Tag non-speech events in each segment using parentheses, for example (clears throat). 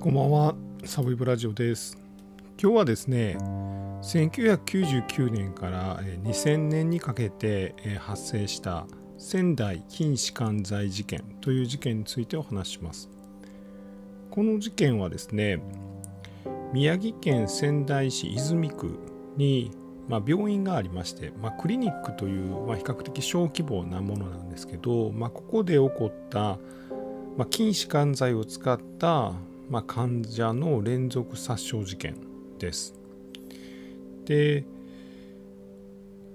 こんばんは、サブイブラジオです。今日はですね、1999年から2000年にかけて発生した仙台近視管財事件という事件についてお話します。この事件はですね、宮城県仙台市泉区に、まあ、病院がありまして、まあ、クリニックという、まあ、比較的小規模なものなんですけど、まあ、ここで起こった、まあ、筋弛緩剤を使った、まあ、患者の連続殺傷事件です。で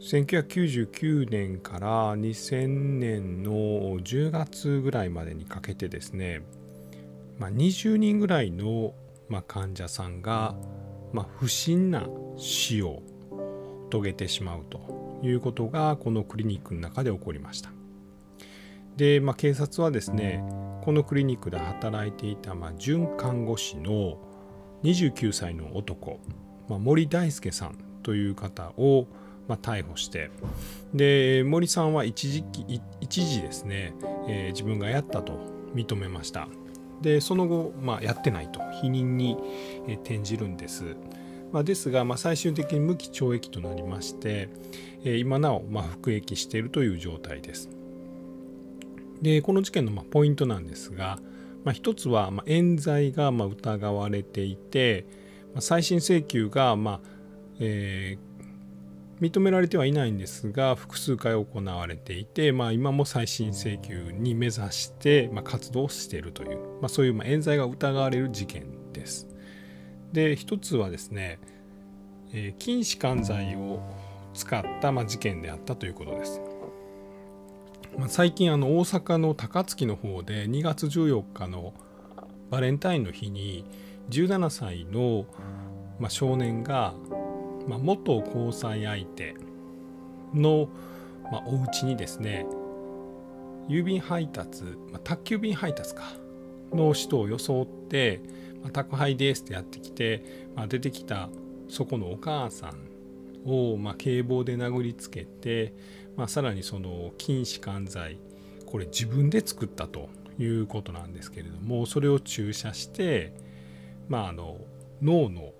1999年から2000年の10月ぐらいまでにかけてですね、まあ、20人ぐらいの、まあ、患者さんが、まあ、不審な死を遂げてしまうということがこのクリニックの中で起こりました。で、まあ、警察はですねこのクリニックで働いていた、まあ、准看護師の29歳の男、まあ、森大輔さんという方を、まあ、逮捕してで森さんは一時期一時ですね、えー、自分がやったと認めました。でその後、まあ、やってないと否認にえ転じるんです、まあ、ですが、まあ、最終的に無期懲役となりまして、えー、今なお、まあ、服役しているという状態です。でこの事件のまポイントなんですが、まあ、一つはま冤罪がま疑われていて、ま、再審請求がま、えー、認められてはいないんですが複数回行われていて、まあ、今も再審請求に目指して、ま、活動しているという、まあ、そういうま冤罪が疑われる事件です。で一つはですね、えー、筋弛緩剤を使ったま事件であったということです。最近あの大阪の高槻の方で2月14日のバレンタインの日に17歳の、少年が、元交際相手の、まあ、お家にですね郵便配達、宅急便配達かの人を装って、まあ、宅配ですってやってきて、出てきたそこのお母さんを、警棒で殴りつけて、まあ、さらにその筋弛緩剤これ自分で作ったということなんですけれどもそれを注射して、まあ、あの脳の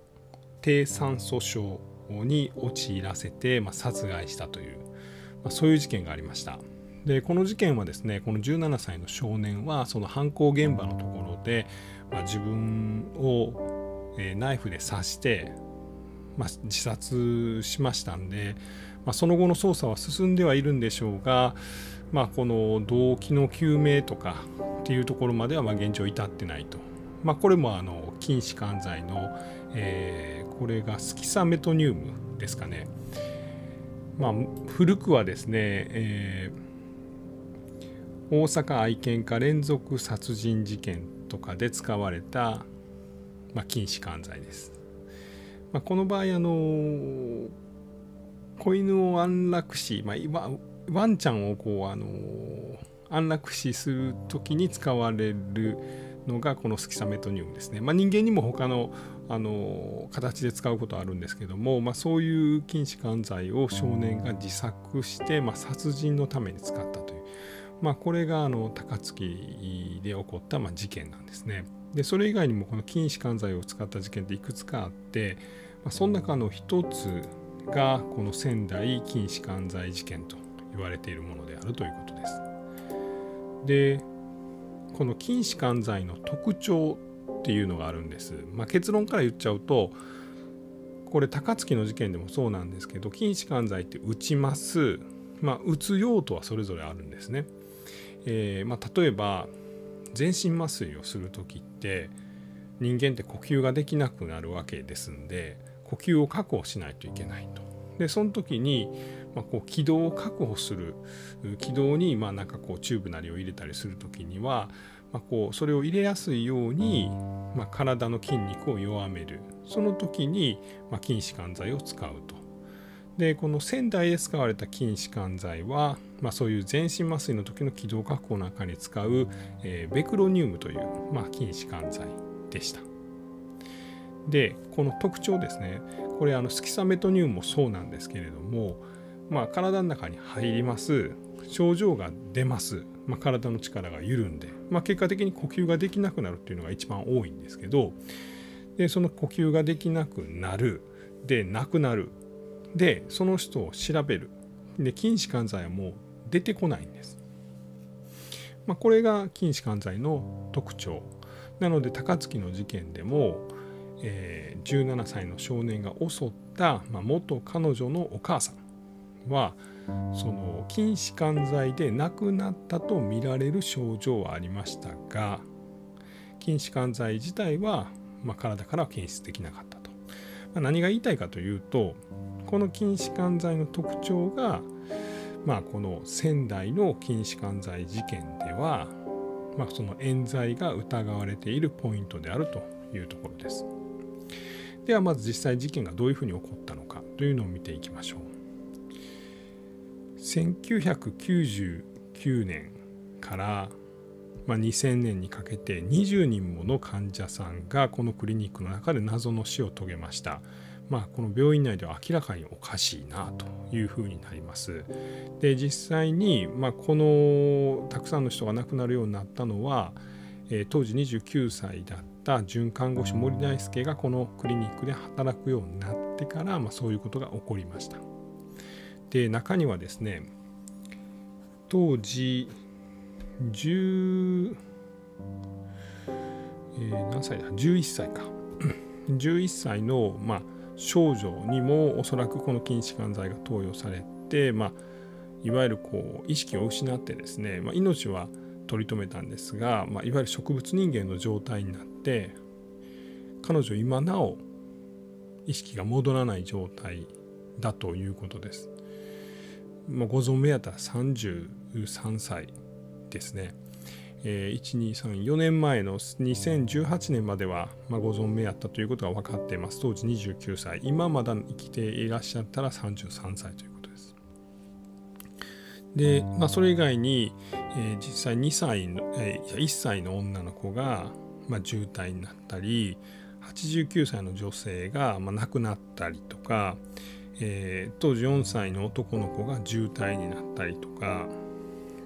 低酸素症に陥らせて、まあ、殺害したという、まあ、そういう事件がありました。でこの事件はですねこの17歳の少年はその犯行現場のところで、まあ、自分を、えー、ナイフで刺して、ま、自殺しましたんで、まあ、その後の捜査は進んではいるんでしょうが、まあ、この動機の究明とかっていうところまではま現状至ってないと。まあ、これもあの筋弛緩剤の、えー、これがスキサメトニウムですかね。まあ、古くはですね、えー、大阪愛犬家連続殺人事件とかで使われた、まあ、筋弛緩剤です。まあ、この場合あの子犬を安楽死、まあ、ワンちゃんをこうあの安楽死する時に使われるのがこのスキサメトニウムですね。まあ、人間にも他のあの形で使うことはあるんですけども、まあ、そういう筋弛緩剤を少年が自作して、まあ、殺人のために使ったという、まあ、これがあの高槻で起こったまあ事件なんですね。でそれ以外にもこの筋弛緩剤を使った事件っていくつかあって、まあ、その中の一つがこの仙台筋弛緩剤事件と言われているものであるということです。でこの筋弛緩剤の特徴っていうのがあるんです。まあ、結論から言っちゃうとこれ高槻の事件でもそうなんですけど筋弛緩剤って打ちます、まあ、打つ用途はそれぞれあるんですね。えー、まあ、例えば全身麻酔をする時って人間って呼吸ができなくなるわけですんで呼吸を確保しないといけないと。でその時に、まあ、こう気道を確保する気道にまあなんかこうチューブなりを入れたりする時には、まあ、こうそれを入れやすいように、まあ、体の筋肉を弱めるその時に、まあ、筋弛緩剤を使うと。でこの仙台で使われた筋弛緩剤は、まあ、そういう全身麻酔の時の気道確保なんかに使う、えー、ベクロニウムという、まあ、筋弛緩剤でした。でこの特徴ですね。これあのスキサメトニウムもそうなんですけれども、まあ、体の中に入ります。症状が出ます、まあ、体の力が緩んで、まあ、結果的に呼吸ができなくなるっていうのが一番多いんですけどでその呼吸ができなくなる。でなくなる。でその人を調べる。で筋弛緩剤はもう出てこないんです、まあ、これが筋弛緩剤の特徴。なので高槻の事件でも、えー、17歳の少年が襲った、まあ、元彼女のお母さんはその筋弛緩剤で亡くなったと見られる症状はありましたが筋弛緩剤自体は、まあ、体からは検出できなかったと、まあ、何が言いたいかというとこの筋弛緩剤の特徴が、まあ、この仙台の筋弛緩剤事件では、まあ、その冤罪が疑われているポイントであるというところです。ではまず実際事件がどういうふうに起こったのかというのを見ていきましょう。1999年から、まあ、2000年にかけて20人もの患者さんがこのクリニックの中で謎の死を遂げました。まあ、この病院内では明らかにおかしいなというふうになります。で実際に、まあ、このたくさんの人が亡くなるようになったのは、えー、当時29歳だった准看護師森大輔がこのクリニックで働くようになってから、まあ、そういうことが起こりました。で中にはですね当時10、えー、何歳だ？11歳か (clears throat) 11歳の、まあ、少女にもおそらくこの筋弛緩剤が投与されて、まあ、いわゆるこう意識を失ってですね、まあ、命は取り留めたんですが、まあ、いわゆる植物人間の状態になって彼女今なお意識が戻らない状態だということです。まあ、ご存命やったら33歳ですね。えー、1234年前の2018年までは、まあ、ご存命やったということが分かっています当時29歳今まだ生きていらっしゃったら33歳ということですで、まあ、それ以外に、えー、実際2歳の、えー、1歳の女の子が、まあ、重体になったり89歳の女性が、まあ、亡くなったりとか、えー、当時4歳の男の子が重体になったりとか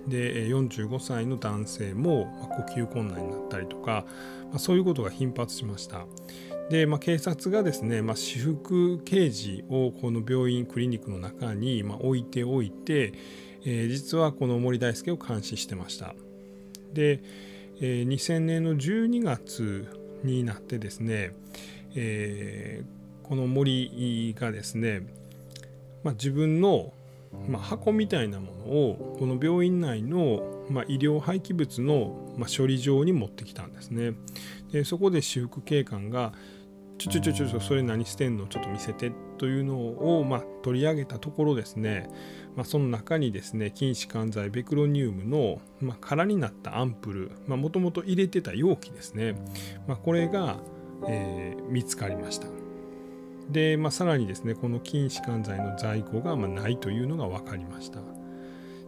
で45歳の男性も呼吸困難になったりとか、まあ、そういうことが頻発しました。で、まあ、警察がですね、まあ、私服刑事をこの病院クリニックの中にま置いておいて、えー、実はこの森大輔を監視してました。で、えー、2000年の12月になってですね、えー、この森がですね、まあ、自分のまあ、箱みたいなものをこの病院内の、まあ、医療廃棄物の、まあ、処理場に持ってきたんですね。でそこで私服警官が「ちょちょちょちょそれ何してんの？ちょっと見せて」というのを、まあ、取り上げたところですね、まあ、その中にですね筋弛緩剤ベクロニウムの、まあ、空になったアンプルもともと入れてた容器ですね、まあ、これが、えー、見つかりました。で、まあ、さらにですねこの筋弛緩剤の在庫がまないというのが分かりました。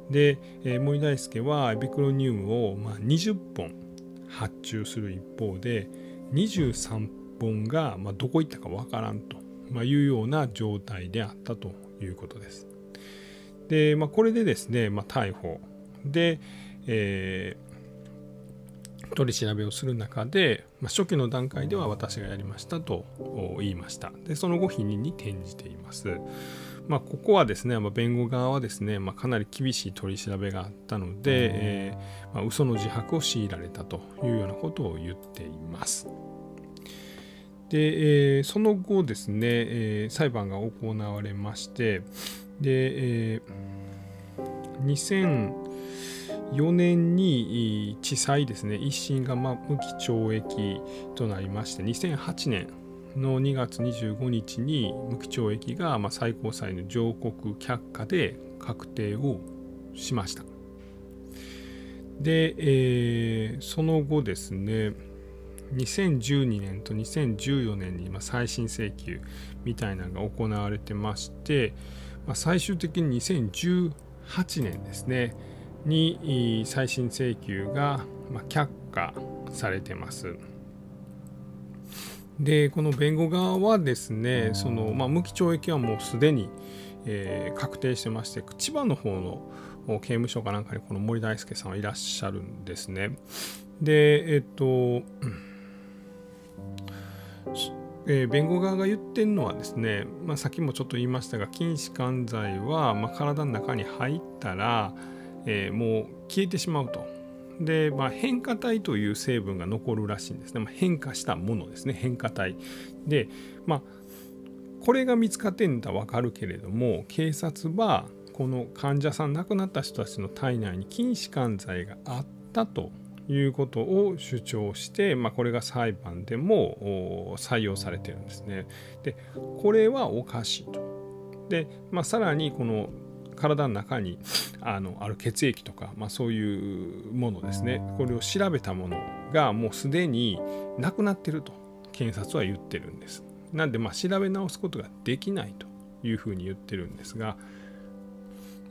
で、えー、森大輔はエビクロニウムをまあ20本発注する一方で23本がまどこ行ったか分からんと、まいうような状態であったということです。で、まあ、これでですね、まあ、逮捕。で、えー取り調べをする中で、まあ、初期の段階では私がやりましたと言いました。でその後否認に転じています、まあ、ここはですね、まあ、弁護側はですね、まあ、かなり厳しい取り調べがあったので、えーまあ、嘘の自白を強いられたというようなことを言っていますで、えー、その後ですね、えー、裁判が行われましてで、えー、2004年に地裁ですね一審が無期懲役となりまして2008年の2月25日に無期懲役が最高裁の上告却下で確定をしました。で、えー、その後ですね2012年と2014年に再審請求みたいなのが行われてまして、まあ、最終的に2018年ですねに再審請求が却下されてます。でこの弁護側はですねその、まあ、無期懲役はもうすでに、えー、確定してまして千葉の方の刑務所かなんかにこの森大輔さんはいらっしゃるんですね。でえっとえー、弁護側が言ってるのはですね、まあ、さっきもちょっと言いましたが筋弛緩剤は、まあ、体の中に入ったら、えー、もう消えてしまうと。で、まあ、変化体という成分が残るらしいんですね、まあ、変化したものですね。変化体。でまあこれが見つかってんだ分かるけれども警察はこの患者さん亡くなった人たちの体内に筋弛緩剤があったと。いうことを主張して、まあ、これが裁判でも採用されてるんですね。でこれはおかしいと。で、まあ、さらにこの体の中にあのある血液とか、まあ、そういうものですねこれを調べたものがもうすでになくなってると検察は言ってるんです。なんでまあ調べ直すことができないというふうに言ってるんですが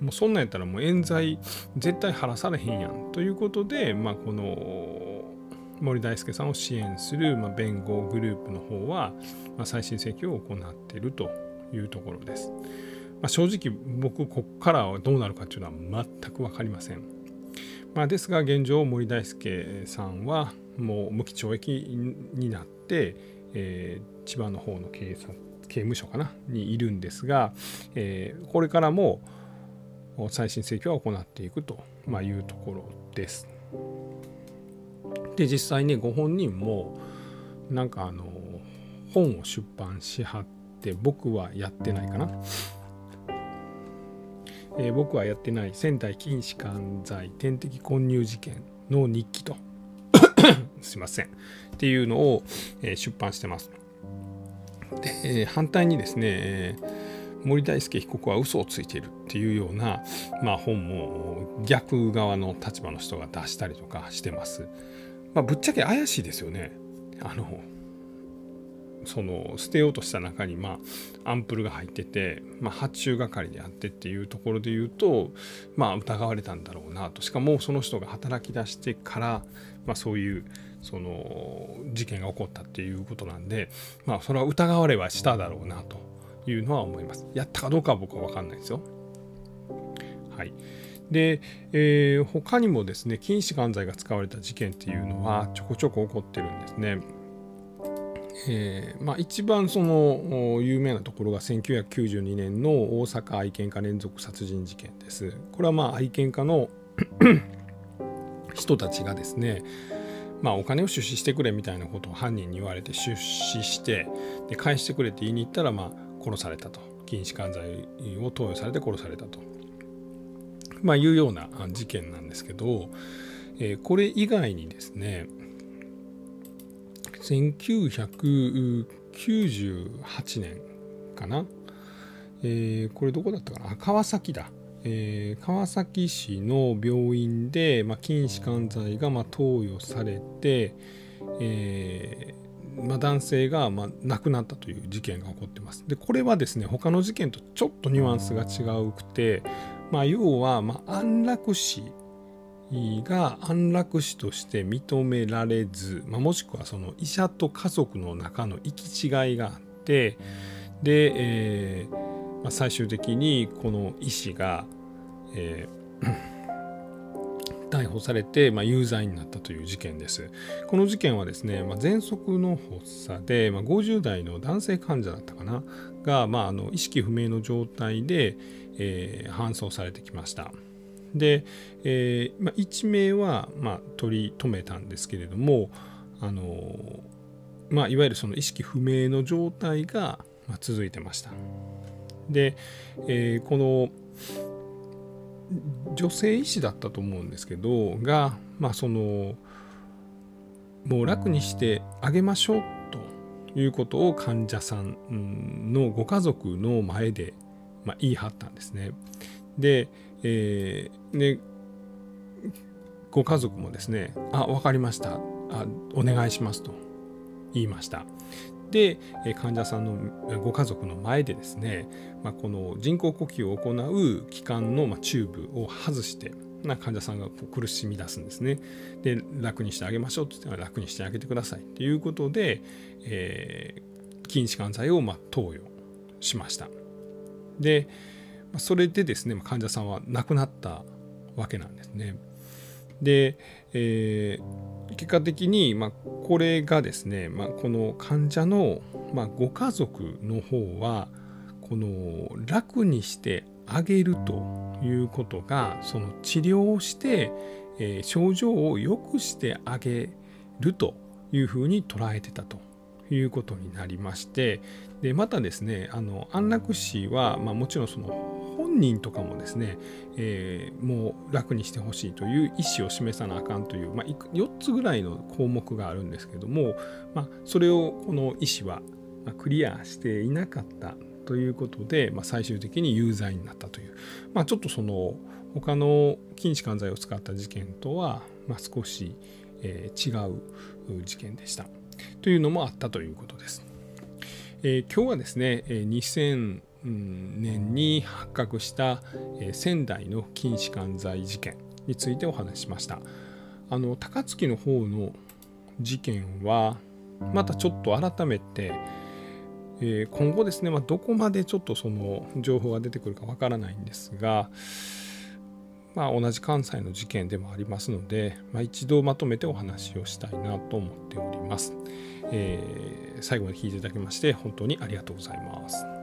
もうそんなんやったらもう冤罪絶対晴らされへんやんということで、まあ、この森大輔さんを支援する、まあ、弁護グループの方は、まあ、再審請求を行っているというところです。まあ、正直僕ここからはどうなるかというのは全く分かりません。まあ、ですが現状森大輔さんはもう無期懲役になって、えー、千葉の方の警察刑務所かなにいるんですが、えー、これからも再審請求は行っていくと、いうところです。で実際ねご本人もなんかあの本を出版しはって僕はやってないかな。えー、僕はやってない仙台禁止管罪点滴混入事件の日記と (coughs) すいませんっていうのを、えー、出版してます。で、えー、反対にですね、えー森大輔被告は嘘をついているっていうような、まあ、本も逆側の立場の人が出したりとかしてます。まあ、ぶっちゃけ怪しいですよね。あのその捨てようとした中に、まあ、アンプルが入ってて、まあ、発注係であってっていうところで言うと、まあ、疑われたんだろうなとしかもその人が働き出してから、まあ、そういうその事件が起こったっていうことなんで、まあ、それは疑われはしただろうなというのは思います。やったかどうかは僕は分かんないですよ。はい。で、えー、他にもですね、禁止管罪が使われた事件っていうのはちょこちょこ起こってるんですね。えーまあ、一番その有名なところが1992年の大阪愛犬家連続殺人事件です。これはまあ愛犬家の (clears throat) 人たちがですね、まあ、お金を出資してくれみたいなことを犯人に言われて出資してで返してくれって言いに行ったら、まあ、殺されたと。禁止管罪を投与されて殺されたと、まあ、いうような事件なんですけど、え、これ以外にですね1998年かな、えー、これどこだったかな？川崎だ、えー、川崎市の病院で、まあ、禁止管罪がま投与されて、えーまあ、男性がま亡くなったという事件が起こってます。でこれはですね他の事件とちょっとニュアンスが違うくて、まあ、要はま安楽死が安楽死として認められず、まあ、もしくはその医者と家族の中の行き違いがあってで、えーま、最終的にこの医師が、えー逮捕されて、まあ、有罪になったという事件です。この事件はですね、まあ、喘息の発作で、まあ、50代の男性患者だったかな？が、まあ、あの意識不明の状態で、えー、搬送されてきました。で、えーまあ、1名は、まあ、取り留めたんですけれども、あのまあ、いわゆるその意識不明の状態が、まあ、続いてました。で、えー、この女性医師だったと思うんですけどがまあそのもう楽にしてあげましょうということを患者さんのご家族の前で、まあ、言い張ったんですね。で,、えー、でご家族もですね「あ分かりましたあお願いします」と言いました。で患者さんのご家族の前でですね、まあ、この人工呼吸を行う気管のチューブを外してな患者さんが苦しみ出すんですね。で楽にしてあげましょうって言ったら楽にしてあげてくださいということで、えー、筋弛緩剤をま投与しました。でそれでですね患者さんは亡くなったわけなんですね。で、えー、結果的に、まあ、これがですね、まあ、この患者の、まあ、ご家族の方はこの楽にしてあげるということがその治療をして、えー、症状を良くしてあげるというふうに捉えてたということになりましてでまたですねあの安楽死は、まあ、もちろんその本人とかもですね、えー、もう楽にしてほしいという意思を示さなあかんという、まあ、4つぐらいの項目があるんですけども、まあ、それをこの医師はクリアしていなかったということで、まあ、最終的に有罪になったという、まあ、ちょっとその他の筋弛緩剤を使った事件とは、まあ、少し、えー、違う事件でしたというのもあったということです。えー、今日はですね、2000年に発覚した仙台の筋弛緩剤事件についてお話ししましたあの高槻の方の事件はまたちょっと改めて、えー、今後ですね、まあ、どこまでちょっとその情報が出てくるかわからないんですが、まあ、同じ関西の事件でもありますので、まあ、一度まとめてお話をしたいなと思っております。えー、最後まで聞いていただきまして本当にありがとうございます。